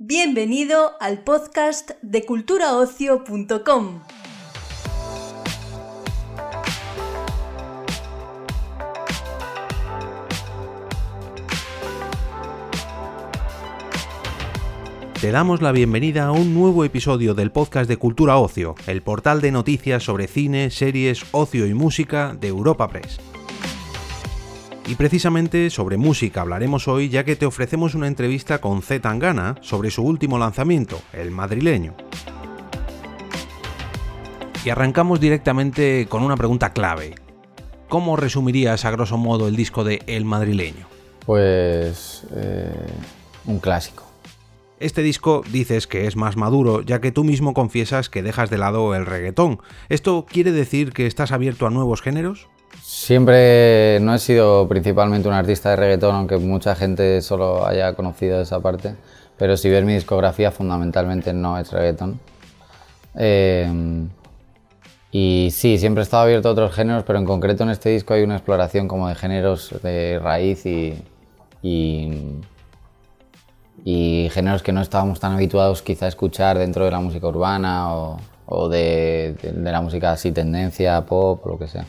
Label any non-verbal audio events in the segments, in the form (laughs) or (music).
Bienvenido al podcast de culturaocio.com. Te damos la bienvenida a un nuevo episodio del podcast de Cultura Ocio, el portal de noticias sobre cine, series, ocio y música de Europa Press. Y precisamente sobre música hablaremos hoy ya que te ofrecemos una entrevista con Z Tangana sobre su último lanzamiento, El Madrileño. Y arrancamos directamente con una pregunta clave. ¿Cómo resumirías a grosso modo el disco de El Madrileño? Pues eh, un clásico. Este disco dices que es más maduro, ya que tú mismo confiesas que dejas de lado el reggaetón. ¿Esto quiere decir que estás abierto a nuevos géneros? Siempre no he sido principalmente un artista de reggaetón, aunque mucha gente solo haya conocido esa parte, pero si ves mi discografía fundamentalmente no es reggaetón. Eh, y sí, siempre he estado abierto a otros géneros, pero en concreto en este disco hay una exploración como de géneros de raíz y, géneros que no estábamos tan habituados quizá a escuchar dentro de la música urbana o, de, la música así tendencia, pop lo que sea.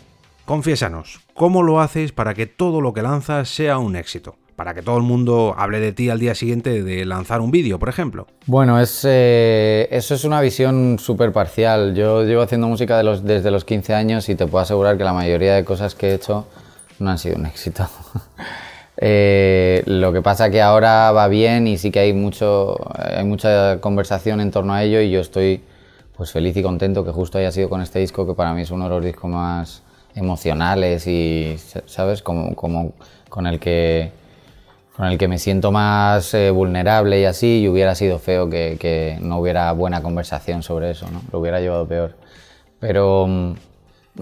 Confiésanos, ¿cómo lo haces para que todo lo que lanzas sea un éxito? Para que todo el mundo hable de ti al día siguiente de lanzar un vídeo, por ejemplo. Bueno, es, eh, eso es una visión súper parcial. Yo llevo haciendo música desde los 15 años y te puedo asegurar que la mayoría de cosas que he hecho no han sido un éxito. (laughs) Eh, lo que pasa que ahora va bien y sí que hay, mucho, mucha conversación en torno a ello y yo estoy pues feliz y contento que justo haya sido con este disco que para mí es uno de los discos más emocionales y, ¿sabes? Como, como con el que con el que me siento más eh, vulnerable y así, y hubiera sido feo que, que, no hubiera buena conversación sobre eso, ¿no? Lo hubiera llevado peor. Pero,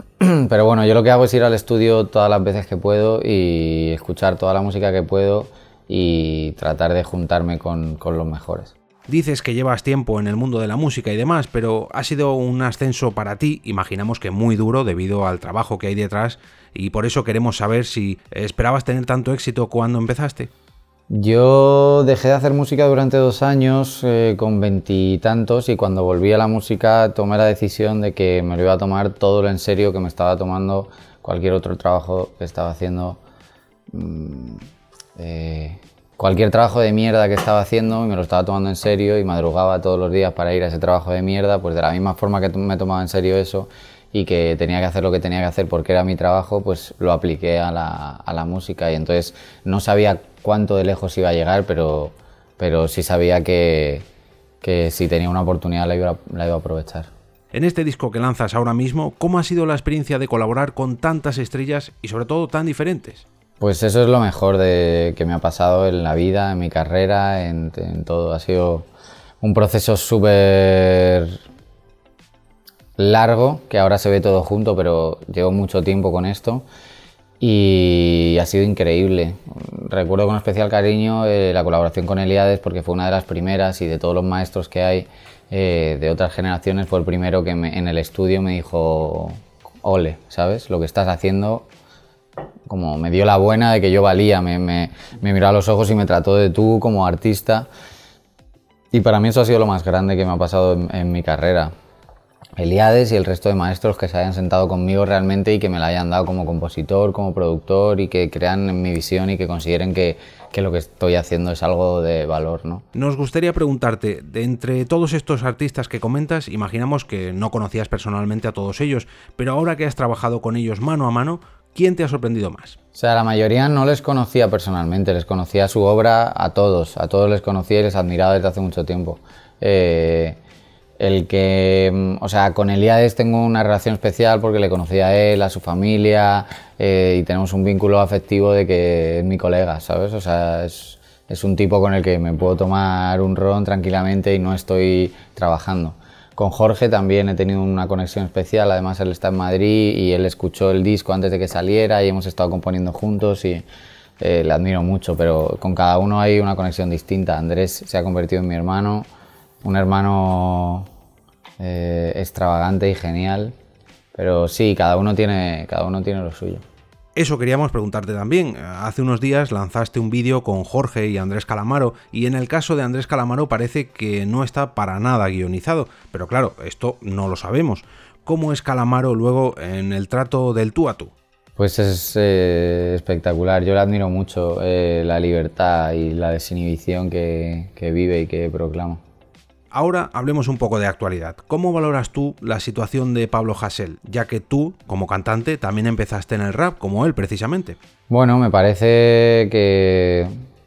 (clears throat) Pero bueno, yo lo que hago es ir al estudio todas las veces que puedo y escuchar toda la música que puedo y tratar de juntarme con, los mejores. Dices que llevas tiempo en el mundo de la música y demás, pero ha sido un ascenso para ti, imaginamos que muy duro debido al trabajo que hay detrás y por eso queremos saber si esperabas tener tanto éxito cuando empezaste. Yo dejé de hacer música durante dos años eh, con veintitantos y, cuando volví a la música tomé la decisión de que me lo iba a tomar todo lo en serio que me estaba tomando cualquier otro trabajo que estaba haciendo. Mm, eh, cualquier trabajo de mierda que estaba haciendo y me lo estaba tomando en serio y madrugaba todos los días para ir a ese trabajo de mierda, pues de la misma forma que me tomaba en serio eso y que tenía que hacer lo que tenía que hacer porque era mi trabajo, pues lo apliqué a la, a la música y entonces no sabía cuánto de lejos iba a llegar, pero, pero sí sabía que, que si tenía una oportunidad la iba, la iba a aprovechar. En este disco que lanzas ahora mismo, ¿cómo ha sido la experiencia de colaborar con tantas estrellas y sobre todo tan diferentes? Pues eso es lo mejor de, que me ha pasado en la vida, en mi carrera, en, todo. Ha sido un proceso súper largo, que ahora se ve todo junto, pero llevo mucho tiempo con esto y ha sido increíble. Recuerdo con especial cariño eh, la colaboración con Eliades porque fue una de las primeras y de todos los maestros que hay eh, de otras generaciones fue el primero que en el estudio me dijo, ole, ¿sabes? Lo que estás haciendo como me dio la buena de que yo valía, me, me, miró a los ojos y me trató de tú como artista. Y para mí eso ha sido lo más grande que me ha pasado en mi carrera. Eliades y el resto de maestros que se hayan sentado conmigo realmente y que me la hayan dado como compositor, como productor y que crean en mi visión y que consideren que, que lo que estoy haciendo es algo de valor. ¿no? Nos gustaría preguntarte, de entre todos estos artistas que comentas, imaginamos que no conocías personalmente a todos ellos, pero ahora que has trabajado con ellos mano a mano, ¿quién te ha sorprendido más? O sea, la mayoría no les conocía personalmente, les conocía su obra a todos, a todos les conocía y les admiraba desde hace mucho tiempo. Eh, el que, mm, o sea, con Eliades tengo una relación especial porque le conocí a él, a su familia eh, y tenemos un vínculo afectivo de que es mi colega, ¿sabes? O sea, es, es, un tipo con el que me puedo tomar un ron tranquilamente y no estoy trabajando. Con Jorge también he tenido una conexión especial, además él está en Madrid y él escuchó el disco antes de que saliera y hemos estado componiendo juntos y eh, le admiro mucho, pero con cada uno hay una conexión distinta. Andrés se ha convertido en mi hermano un hermano eh, extravagante y genial. Pero sí, cada uno, tiene, cada uno tiene lo suyo. Eso queríamos preguntarte también. Hace unos días lanzaste un vídeo con Jorge y Andrés Calamaro y en el caso de Andrés Calamaro parece que no está para nada guionizado, pero claro, esto no lo sabemos. ¿Cómo es Calamaro luego en el trato del tú a tú? Pues es eh, espectacular, yo le admiro mucho eh, la libertad y la desinhibición que, que vive y que proclama. Ahora hablemos un poco de actualidad. ¿Cómo valoras tú la situación de Pablo Hassel? Ya que tú, como cantante, también empezaste en el rap, como él precisamente. Bueno, me parece que,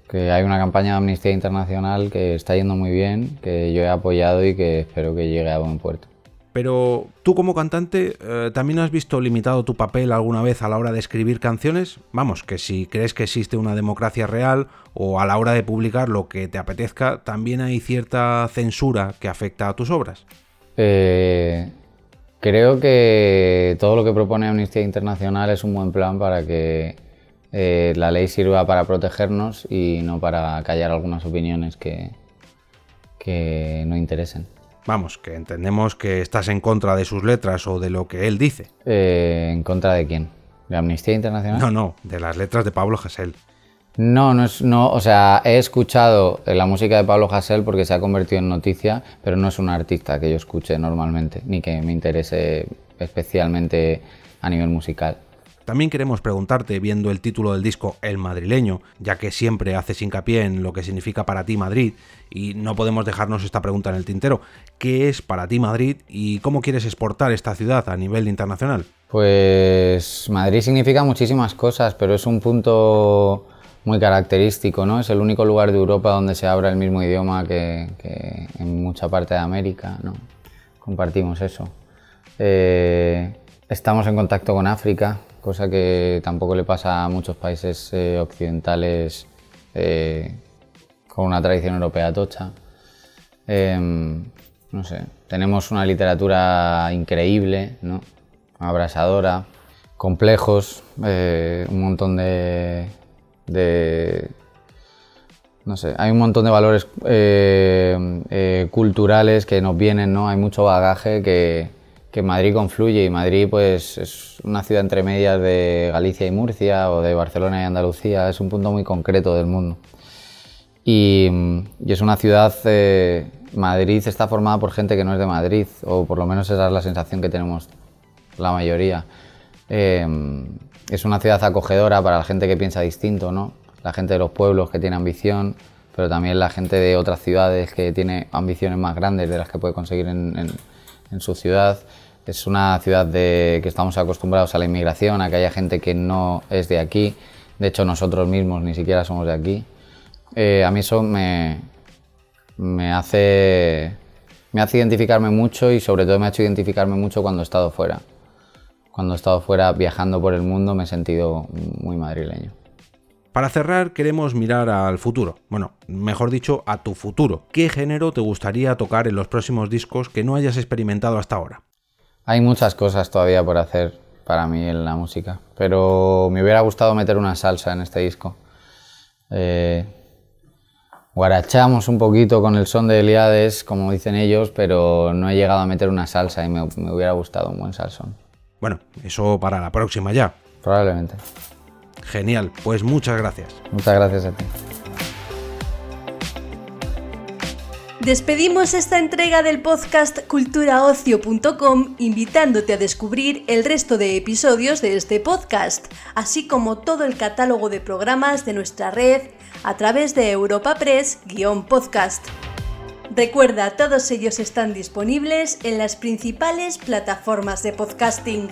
que hay una campaña de Amnistía Internacional que está yendo muy bien, que yo he apoyado y que espero que llegue a buen puerto. Pero tú como cantante, eh, ¿también has visto limitado tu papel alguna vez a la hora de escribir canciones? Vamos, que si crees que existe una democracia real o a la hora de publicar lo que te apetezca, también hay cierta censura que afecta a tus obras. Eh, creo que todo lo que propone Amnistía Internacional es un buen plan para que eh, la ley sirva para protegernos y no para callar algunas opiniones que, que no interesen. Vamos, que entendemos que estás en contra de sus letras o de lo que él dice. Eh, ¿En contra de quién? ¿De Amnistía Internacional? No, no, de las letras de Pablo Hasél. No, no es, no, o sea, he escuchado la música de Pablo Hasél porque se ha convertido en noticia, pero no es un artista que yo escuche normalmente, ni que me interese especialmente a nivel musical. También queremos preguntarte, viendo el título del disco El madrileño, ya que siempre haces hincapié en lo que significa para ti Madrid, y no podemos dejarnos esta pregunta en el tintero, ¿qué es para ti Madrid y cómo quieres exportar esta ciudad a nivel internacional? Pues Madrid significa muchísimas cosas, pero es un punto muy característico, ¿no? Es el único lugar de Europa donde se habla el mismo idioma que, en mucha parte de América, ¿no? Compartimos eso. Eh, estamos en contacto con África, cosa que tampoco le pasa a muchos países eh, occidentales eh, con una tradición europea tocha. Em, no sé, tenemos una literatura increíble, ¿no? abrasadora, complejos, eh, un montón de, no sé, hay un montón de valores culturales que nos vienen, ¿no? Hay mucho bagaje que, que Madrid confluye y Madrid pues es una ciudad entre medias de Galicia y Murcia o de Barcelona y Andalucía, es un punto muy concreto del mundo. Y, es una ciudad, eh, Madrid está formada por gente que no es de Madrid, o por lo menos esa es la sensación que tenemos la mayoría. Eh, es una ciudad acogedora para la gente que piensa distinto, ¿no? La gente de los pueblos que tiene ambición, pero también la gente de otras ciudades que tiene ambiciones más grandes de las que puede conseguir en su ciudad. Es una ciudad de, que estamos acostumbrados a la inmigración, a que haya gente que no es de aquí. De hecho, nosotros mismos ni siquiera somos de aquí. Eh, a mí eso me, me, hace, me hace identificarme mucho y sobre todo me ha hecho identificarme mucho cuando he estado fuera. Cuando he estado fuera viajando por el mundo me he sentido muy madrileño. Para cerrar, queremos mirar al futuro. Bueno, mejor dicho, a tu futuro. ¿Qué género te gustaría tocar en los próximos discos que no hayas experimentado hasta ahora? Hay muchas cosas todavía por hacer para mí en la música, pero me hubiera gustado meter una salsa en este disco. Eh, guarachamos un poquito con el son de Eliades, como dicen ellos, pero no he llegado a meter una salsa y me, me hubiera gustado un buen salsón. Bueno, eso para la próxima ya. Probablemente. Genial, pues muchas gracias. Muchas gracias a ti. Despedimos esta entrega del podcast culturaocio.com invitándote a descubrir el resto de episodios de este podcast, así como todo el catálogo de programas de nuestra red a través de Europa Press-podcast. Recuerda, todos ellos están disponibles en las principales plataformas de podcasting.